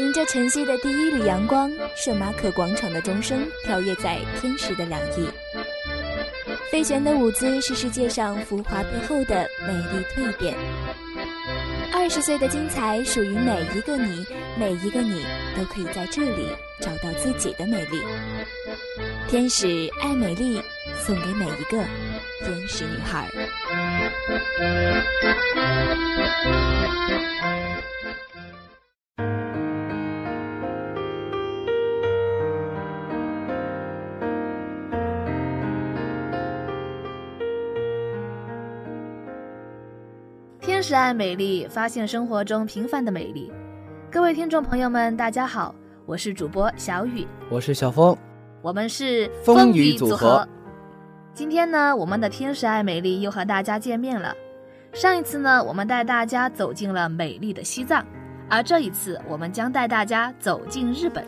迎着晨曦的第一缕阳光，圣马可广场的钟声跳跃在天使的两翼。飞旋的舞姿是世界上浮华背后的美丽蜕变。二十岁的精彩属于每一个你，每一个你都可以在这里找到自己的美丽。天使爱美丽，送给每一个天使女孩。天使爱美丽，发现生活中平凡的美丽。各位听众朋友们，大家好，我是主播小雨，我是小峰，我们是风雨组合。今天呢，我们的天使爱美丽又和大家见面了。上一次呢，我们带大家走进了美丽的西藏，而这一次，我们将带大家走进日本。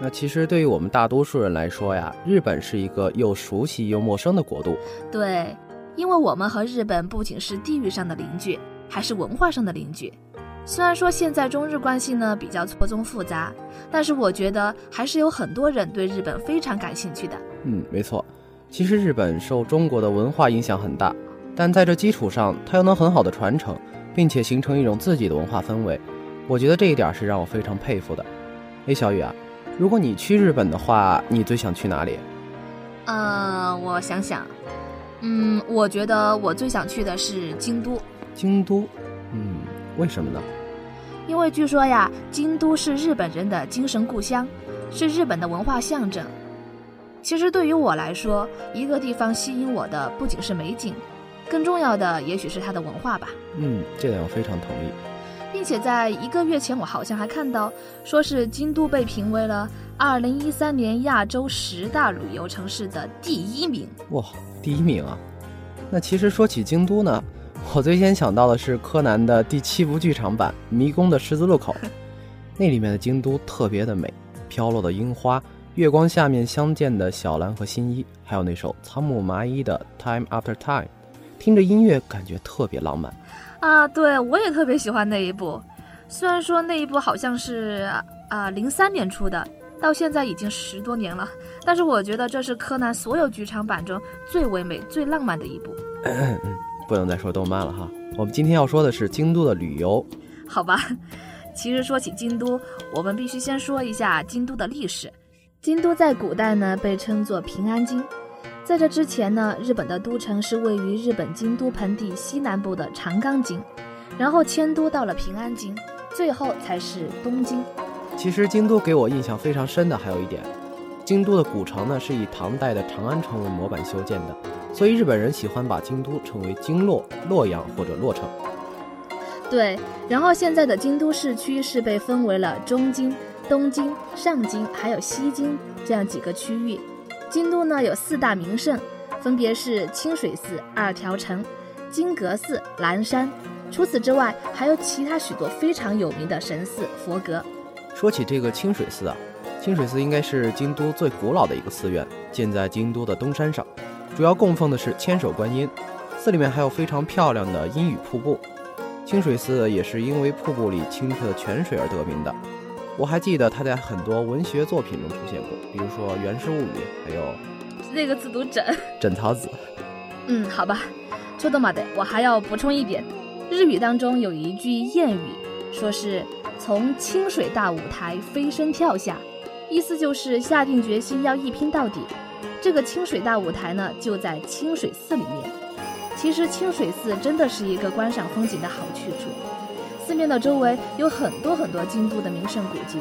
那其实对于我们大多数人来说呀，日本是一个又熟悉又陌生的国度。对，因为我们和日本不仅是地域上的邻居，还是文化上的邻居。虽然说现在中日关系呢比较错综复杂，但是我觉得还是有很多人对日本非常感兴趣的。嗯，没错。其实日本受中国的文化影响很大，但在这基础上，它又能很好的传承，并且形成一种自己的文化氛围。我觉得这一点是让我非常佩服的。哎，小雨啊，如果你去日本的话，你最想去哪里？呃，我想想，嗯，我觉得我最想去的是京都。京都，嗯，为什么呢？因为据说呀，京都是日本人的精神故乡，是日本的文化象征。其实对于我来说，一个地方吸引我的不仅是美景，更重要的也许是它的文化吧。嗯，这点我非常同意。并且在一个月前，我好像还看到，说是京都被评为了二零一三年亚洲十大旅游城市的第一名。哇，第一名啊！那其实说起京都呢，我最先想到的是柯南的第七部剧场版《迷宫的十字路口》，那里面的京都特别的美，飘落的樱花，月光下面相见的小兰和新一，还有那首仓木麻衣的《Time After Time》，听着音乐感觉特别浪漫。啊，对我也特别喜欢那一部，虽然说那一部好像是啊零三年出的，到现在已经十多年了，但是我觉得这是柯南所有剧场版中最唯美、最浪漫的一部。嗯，不能再说动漫了哈，我们今天要说的是京都的旅游。好吧，其实说起京都，我们必须先说一下京都的历史。京都在古代呢被称作平安京。在这之前呢，日本的都城是位于日本京都盆地西南部的长冈京，然后迁都到了平安京，最后才是东京。其实京都给我印象非常深的还有一点，京都的古城呢是以唐代的长安城为模板修建的，所以日本人喜欢把京都称为京洛、洛阳或者洛城。对，然后现在的京都市区是被分为了中京、东京、上京还有西京这样几个区域。京都呢有四大名胜，分别是清水寺、二条城、金阁寺、岚山。除此之外，还有其他许多非常有名的神寺、佛阁。说起这个清水寺啊，清水寺应该是京都最古老的一个寺院，建在京都的东山上，主要供奉的是千手观音。寺里面还有非常漂亮的阴雨瀑布。清水寺也是因为瀑布里清澈的泉水而得名的。我还记得它在很多文学作品中出现过，比如说《源氏物语》，还有那个字读枕枕草子。嗯，好吧，秋冬马的，我还要补充一点，日语当中有一句谚语，说是从清水大舞台飞身跳下，意思就是下定决心要一拼到底。这个清水大舞台呢，就在清水寺里面。其实清水寺真的是一个观赏风景的好去处。寺庙的周围有很多很多京都的名胜古迹，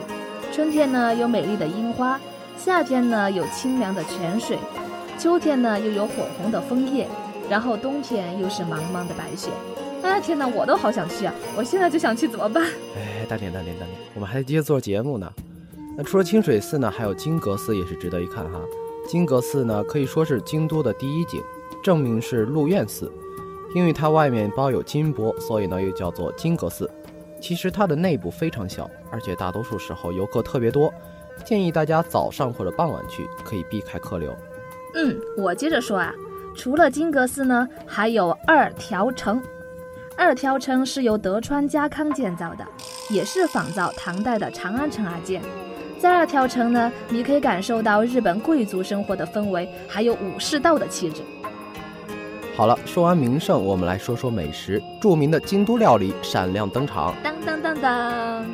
春天呢有美丽的樱花，夏天呢有清凉的泉水，秋天呢又有火红的枫叶，然后冬天又是茫茫的白雪。哎天哪，我都好想去啊！我现在就想去，怎么办？哎，大点大点大点，我们还得接着做节目呢。那除了清水寺呢，还有金阁寺也是值得一看哈。金阁寺呢可以说是京都的第一景，正名是鹿苑寺。因为它外面包有金箔，所以呢又叫做金阁寺。其实它的内部非常小，而且大多数时候游客特别多，建议大家早上或者傍晚去，可以避开客流。嗯，我接着说啊，除了金阁寺呢，还有二条城。二条城是由德川家康建造的，也是仿造唐代的长安城而建。在二条城呢，你可以感受到日本贵族生活的氛围，还有武士道的气质。好了，说完名胜，我们来说说美食。著名的京都料理闪亮登场。当当当当，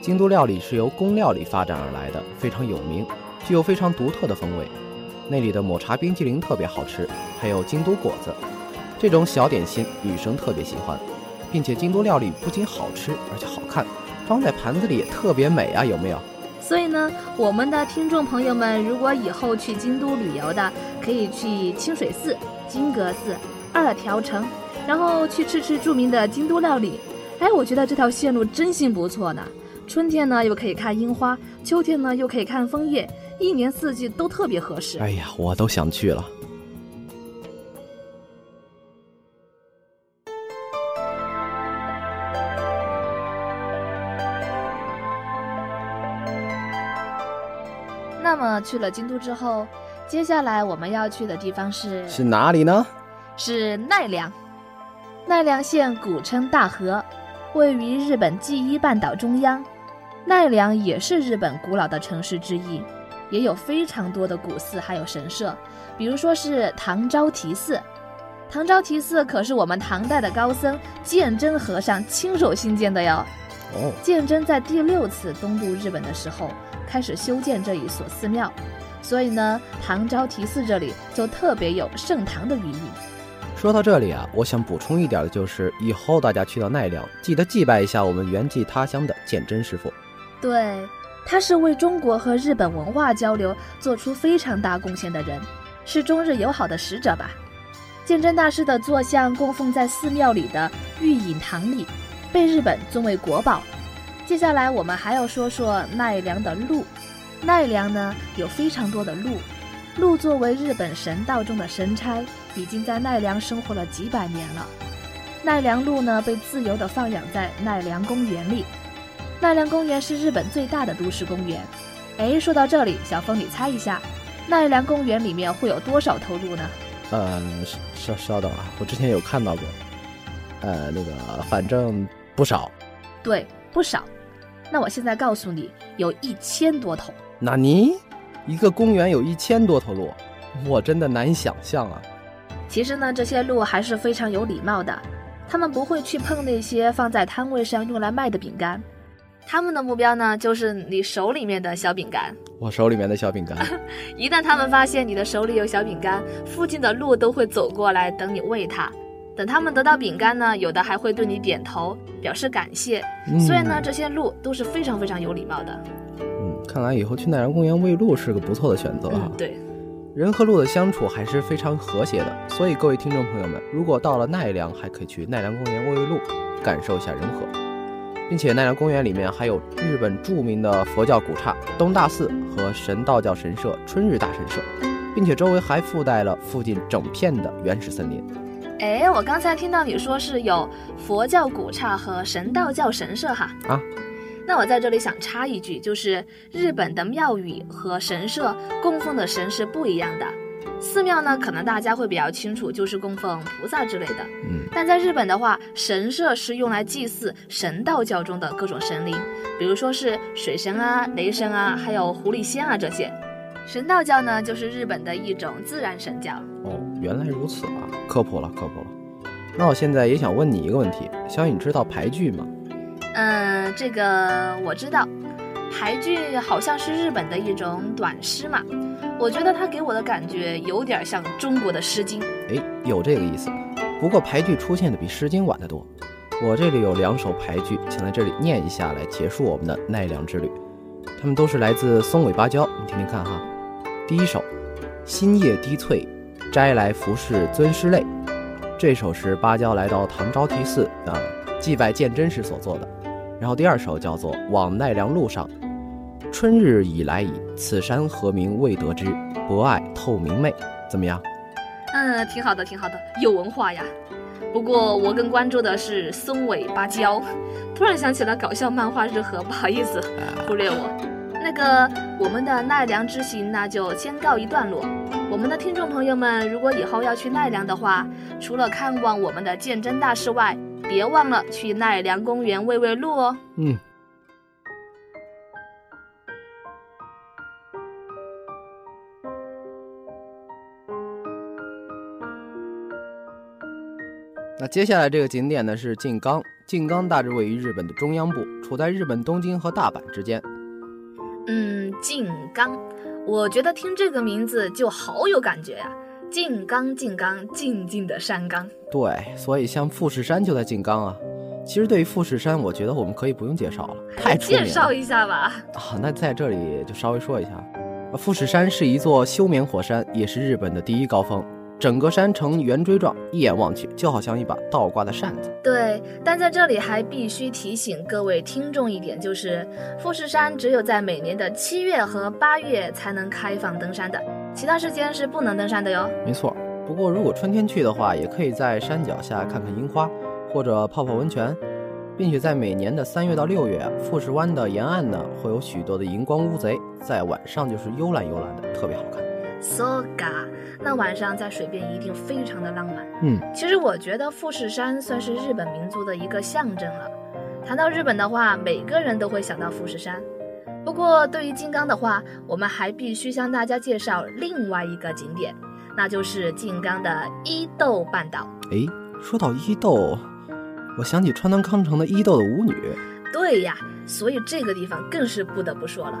京都料理是由宫料理发展而来的，非常有名，具有非常独特的风味。那里的抹茶冰激凌特别好吃，还有京都果子，这种小点心女生特别喜欢，并且京都料理不仅好吃，而且好看，装在盘子里也特别美啊，有没有？所以呢，我们的听众朋友们，如果以后去京都旅游的，可以去清水寺、金阁寺、二条城，然后去吃吃著名的京都料理。哎，我觉得这条线路真心不错呢。春天呢又可以看樱花，秋天呢又可以看枫叶，一年四季都特别合适。哎呀，我都想去了。去了京都之后，接下来我们要去的地方是是哪里呢？是奈良。奈良县古称大和，位于日本纪伊半岛中央。奈良也是日本古老的城市之一，也有非常多的古寺还有神社，比如说是唐招提寺。唐招提寺可是我们唐代的高僧鉴真和尚亲手兴建的哟。哦，鉴真在第六次东渡日本的时候，开始修建这一所寺庙，所以呢，唐招提寺这里就特别有盛唐的余韵。说到这里啊，我想补充一点的就是，以后大家去到奈良，记得祭拜一下我们原寄他乡的鉴真师傅。对，他是为中国和日本文化交流做出非常大贡献的人，是中日友好的使者吧。鉴真大师的坐像供奉在寺庙里的玉隐堂里，被日本尊为国宝。接下来我们还要说说奈良的鹿。奈良呢有非常多的鹿，鹿作为日本神道中的神差，已经在奈良生活了几百年了。奈良鹿呢被自由地放养在奈良公园里。奈良公园是日本最大的都市公园。哎，说到这里，小峰，你猜一下，奈良公园里面会有多少头鹿呢？呃，稍稍等啊，我之前有看到过，呃，那个反正不少。对，不少。那我现在告诉你，有一千多头。纳尼？一个公园有一千多头鹿，我真的难以想象啊！其实呢，这些鹿还是非常有礼貌的，他们不会去碰那些放在摊位上用来卖的饼干，他们的目标呢就是你手里面的小饼干。我手里面的小饼干，一旦他们发现你的手里有小饼干，附近的鹿都会走过来等你喂它。等他们得到饼干呢，有的还会对你点头表示感谢。嗯所以呢，这些鹿都是非常非常有礼貌的。嗯，看来以后去奈良公园喂鹿是个不错的选择啊。嗯，对。人和鹿的相处还是非常和谐的，所以各位听众朋友们，如果到了奈良，还可以去奈良公园喂喂鹿，感受一下人和。并且奈良公园里面还有日本著名的佛教古刹东大寺和神道教神社春日大神社，并且周围还附带了附近整片的原始森林。哎，我刚才听到你说是有佛教古刹和神道教神社哈啊。那我在这里想插一句，就是日本的庙宇和神社供奉的神是不一样的。寺庙呢，可能大家会比较清楚，就是供奉菩萨之类的。嗯，但在日本的话，神社是用来祭祀神道教中的各种神灵，比如说是水神啊、雷神啊，还有狐狸仙啊这些。神道教呢，就是日本的一种自然神教。哦，原来如此啊，科普了，科普了。那我现在也想问你一个问题，小雨，你知道俳句吗？嗯，这个我知道，俳句好像是日本的一种短诗嘛。我觉得它给我的感觉有点像中国的《诗经》。哎，有这个意思。不过俳句出现的比《诗经》晚得多。我这里有两首俳句，请在这里念一下来结束我们的奈良之旅。它们都是来自松尾芭蕉，你听听看哈。第一首，新叶低翠，摘来服侍尊师泪。这首是芭蕉来到唐招提寺啊祭拜鉴真时所作的。然后第二首叫做《往奈良路上》，春日已来矣，此山何名未得知，博爱透明媚。怎么样？嗯，挺好的，挺好的，有文化呀。不过我更关注的是松尾芭蕉，突然想起了搞笑漫画日和，不好意思，忽略我。那个我们的奈良之行那就先告一段落。我们的听众朋友们，如果以后要去奈良的话，除了看望我们的鉴真大师外，别忘了去奈良公园喂喂鹿哦。嗯。那接下来这个景点呢是静冈，静冈大致位于日本的中央部，处在日本东京和大阪之间。嗯，静冈，我觉得听这个名字就好有感觉呀。静冈，静冈，静静的山冈。对，所以像富士山就在静冈啊。其实对于富士山，我觉得我们可以不用介绍了，太出名了。介绍一下吧。啊，那在这里就稍微说一下，富士山是一座休眠火山，也是日本的第一高峰。整个山呈圆锥状，一眼望去就好像一把倒挂的扇子。对，但在这里还必须提醒各位听众一点，就是富士山只有在每年的七月和八月才能开放登山的，其他时间是不能登山的哟。没错，不过如果春天去的话，也可以在山脚下看看樱花，或者泡泡温泉，并且在每年的三月到六月，富士湾的沿岸呢会有许多的荧光乌贼，在晚上就是幽蓝幽蓝的，特别好看。So ga，那晚上在水边一定非常的浪漫。嗯，其实我觉得富士山算是日本民族的一个象征了。谈到日本的话，每个人都会想到富士山。不过对于金刚的话，我们还必须向大家介绍另外一个景点，那就是金刚的伊豆半岛。哎，说到伊豆，我想起川端康成的《伊豆的舞女》。对呀，所以这个地方更是不得不说了。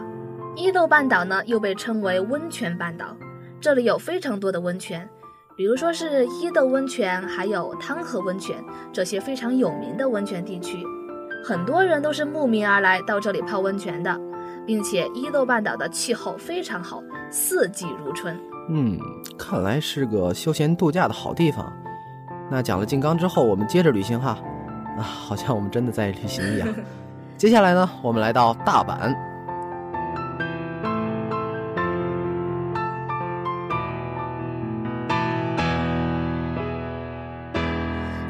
伊豆半岛呢，又被称为温泉半岛。这里有非常多的温泉，比如说是伊豆温泉，还有汤河温泉，这些非常有名的温泉地区，很多人都是慕名而来到这里泡温泉的，并且伊豆半岛的气候非常好，四季如春。嗯，看来是个休闲度假的好地方。那讲了静冈之后，我们接着旅行哈，啊，好像我们真的在旅行一样。接下来呢，我们来到大阪。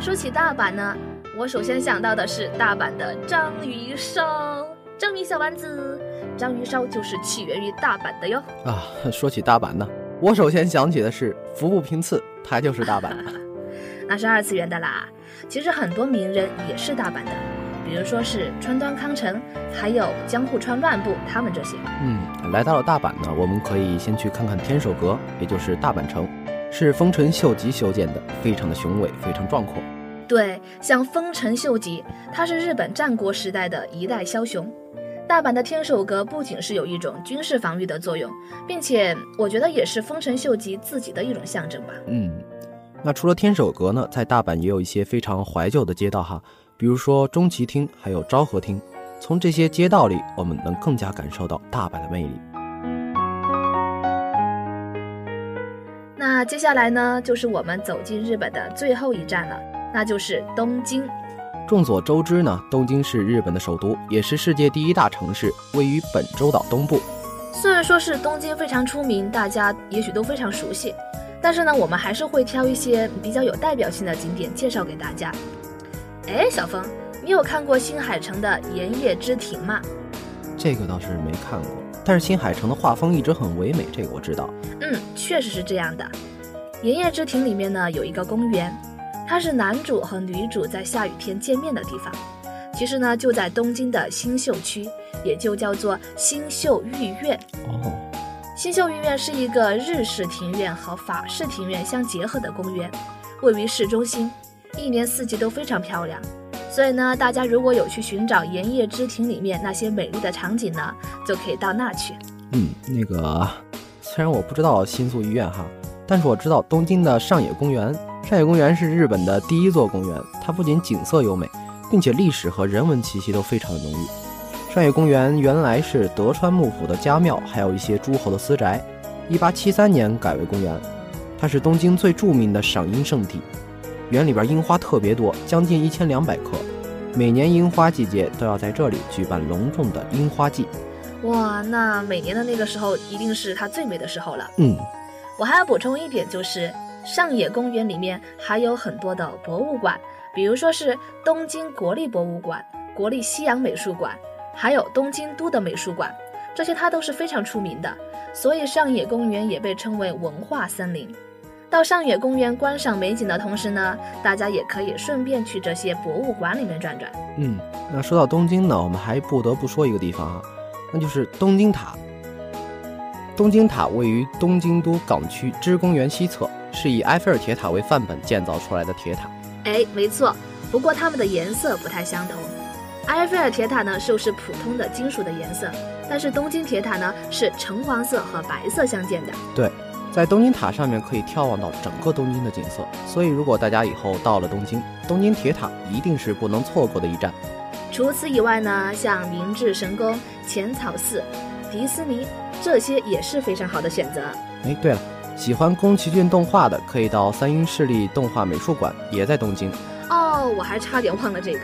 说起大阪呢，我首先想到的是大阪的章鱼烧，章鱼小丸子，章鱼烧就是起源于大阪的哟。啊，说起大阪呢，我首先想起的是服部平次，他就是大阪的。那是二次元的啦。其实很多名人也是大阪的，比如说是川端康成，还有江户川乱步，他们这些。嗯，来到了大阪呢，我们可以先去看看天守阁，也就是大阪城，是丰臣秀吉修建的，非常的雄伟，非常壮阔。对，像丰臣秀吉，他是日本战国时代的一代枭雄。大阪的天守阁不仅是有一种军事防御的作用，并且我觉得也是丰臣秀吉自己的一种象征吧。嗯，那除了天守阁呢，在大阪也有一些非常怀旧的街道哈，比如说中崎町，还有昭和町。从这些街道里，我们能更加感受到大阪的魅力。那接下来呢，就是我们走进日本的最后一站了。那就是东京。众所周知呢，东京是日本的首都，也是世界第一大城市，位于本州岛东部。虽然说是东京非常出名，大家也许都非常熟悉，但是呢，我们还是会挑一些比较有代表性的景点介绍给大家。哎，小峰，你有看过新海诚的《盐业之庭》吗？这个倒是没看过，但是新海诚的画风一直很唯美，这个我知道。嗯，确实是这样的。《盐业之庭》里面呢有一个公园。它是男主和女主在下雨天见面的地方，其实呢就在东京的新宿区，也就叫做新宿御苑。哦，新宿御苑是一个日式庭院和法式庭院相结合的公园，位于市中心，一年四季都非常漂亮。所以呢，大家如果有去寻找《盐业之庭》里面那些美丽的场景呢，就可以到那去。嗯，那个虽然我不知道新宿御苑哈，但是我知道东京的上野公园。上野公园是日本的第一座公园，它不仅景色优美，并且历史和人文气息都非常的浓郁。上野公园原来是德川幕府的家庙，还有一些诸侯的私宅。一八七三年改为公园，它是东京最著名的赏樱圣地。园里边樱花特别多，将近一千两百棵。每年樱花季节都要在这里举办隆重的樱花季。哇，那每年的那个时候一定是它最美的时候了。嗯，我还要补充一点就是。上野公园里面还有很多的博物馆，比如说是东京国立博物馆、国立西洋美术馆，还有东京都的美术馆，这些它都是非常出名的，所以上野公园也被称为文化森林。到上野公园观赏美景的同时呢，大家也可以顺便去这些博物馆里面转转。嗯，那说到东京呢，我们还不得不说一个地方啊，那就是东京塔。东京塔位于东京都港区芝公园西侧，是以埃菲尔铁塔为范本建造出来的铁塔。哎，没错，不过它们的颜色不太相同。埃菲尔铁塔呢，就是普通的金属的颜色，但是东京铁塔呢是橙黄色和白色相间的。对，在东京塔上面可以眺望到整个东京的景色，所以如果大家以后到了东京，东京铁塔一定是不能错过的一站。除此以外呢，像明治神宫、浅草寺、迪斯尼。这些也是非常好的选择。哎，对了，喜欢宫崎骏动画的，可以到三鹰市立动画美术馆，也在东京。哦，我还差点忘了这个，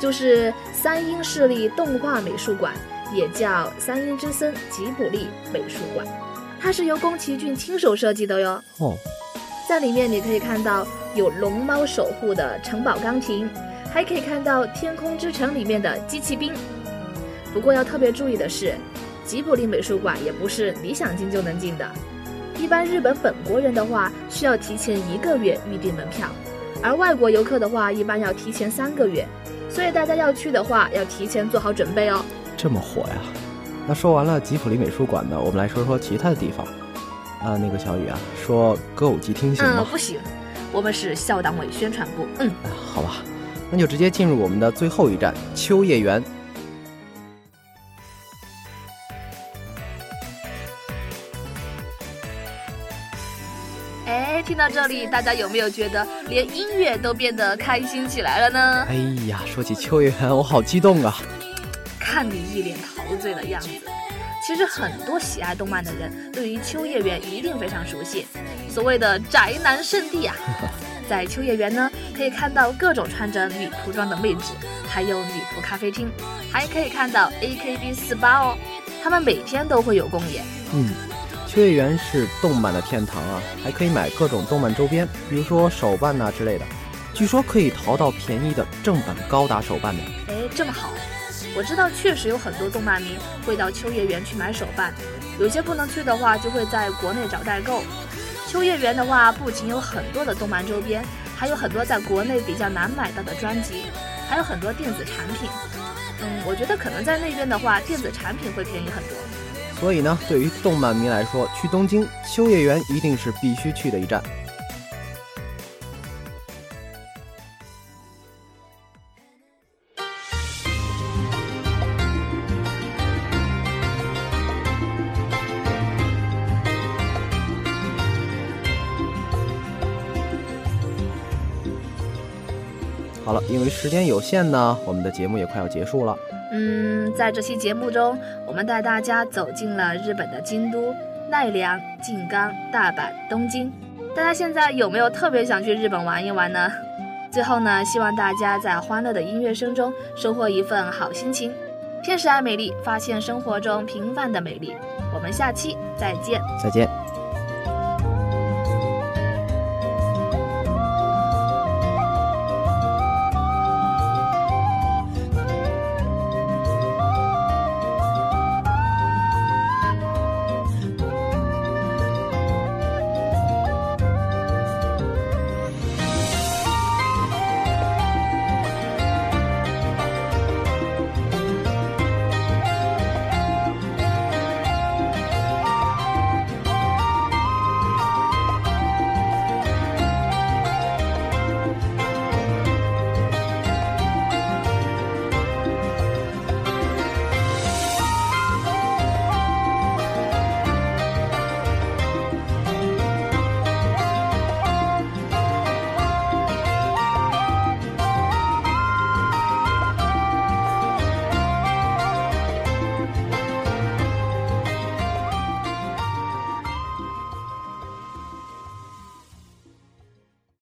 就是三鹰市立动画美术馆，也叫三鹰之森吉卜力美术馆，它是由宫崎骏亲手设计的哟。哦，在里面你可以看到有龙猫守护的城堡钢琴，还可以看到天空之城里面的机器兵。不过要特别注意的是。吉卜力美术馆也不是你想进就能进的，一般日本本国人的话需要提前一个月预订门票，而外国游客的话一般要提前三个月，所以大家要去的话要提前做好准备哦。这么火呀？那说完了吉普力美术馆呢，我们来说说其他的地方。啊，那个小雨啊，说歌舞伎町行吗？不行，我们是校党委宣传部。嗯，好吧，那就直接进入我们的最后一站秋叶原。到这里，大家有没有觉得连音乐都变得开心起来了呢？哎呀，说起秋叶原，我好激动啊！看你一脸陶醉的样子，其实很多喜爱动漫的人对于秋叶原一定非常熟悉，所谓的宅男圣地啊。在秋叶原呢，可以看到各种穿着女仆装的妹子，还有女仆咖啡厅，还可以看到 AKB 四八哦，他们每天都会有公演。嗯。秋叶原是动漫的天堂啊，还可以买各种动漫周边，比如说手办呐之类的。据说可以淘到便宜的正版高达手办呢。哎，这么好！我知道确实有很多动漫迷会到秋叶原去买手办，有些不能去的话就会在国内找代购。秋叶原的话，不仅有很多的动漫周边，还有很多在国内比较难买到的专辑，还有很多电子产品。嗯，我觉得可能在那边的话，电子产品会便宜很多。所以呢，对于动漫迷来说，去东京秋叶原一定是必须去的一站。好了，因为时间有限呢，我们的节目也快要结束了。嗯，在这期节目中，我们带大家走进了日本的京都、奈良、静冈、大阪、东京。大家现在有没有特别想去日本玩一玩呢？最后呢，希望大家在欢乐的音乐声中收获一份好心情。天使爱美丽，发现生活中平凡的美丽。我们下期再见，再见。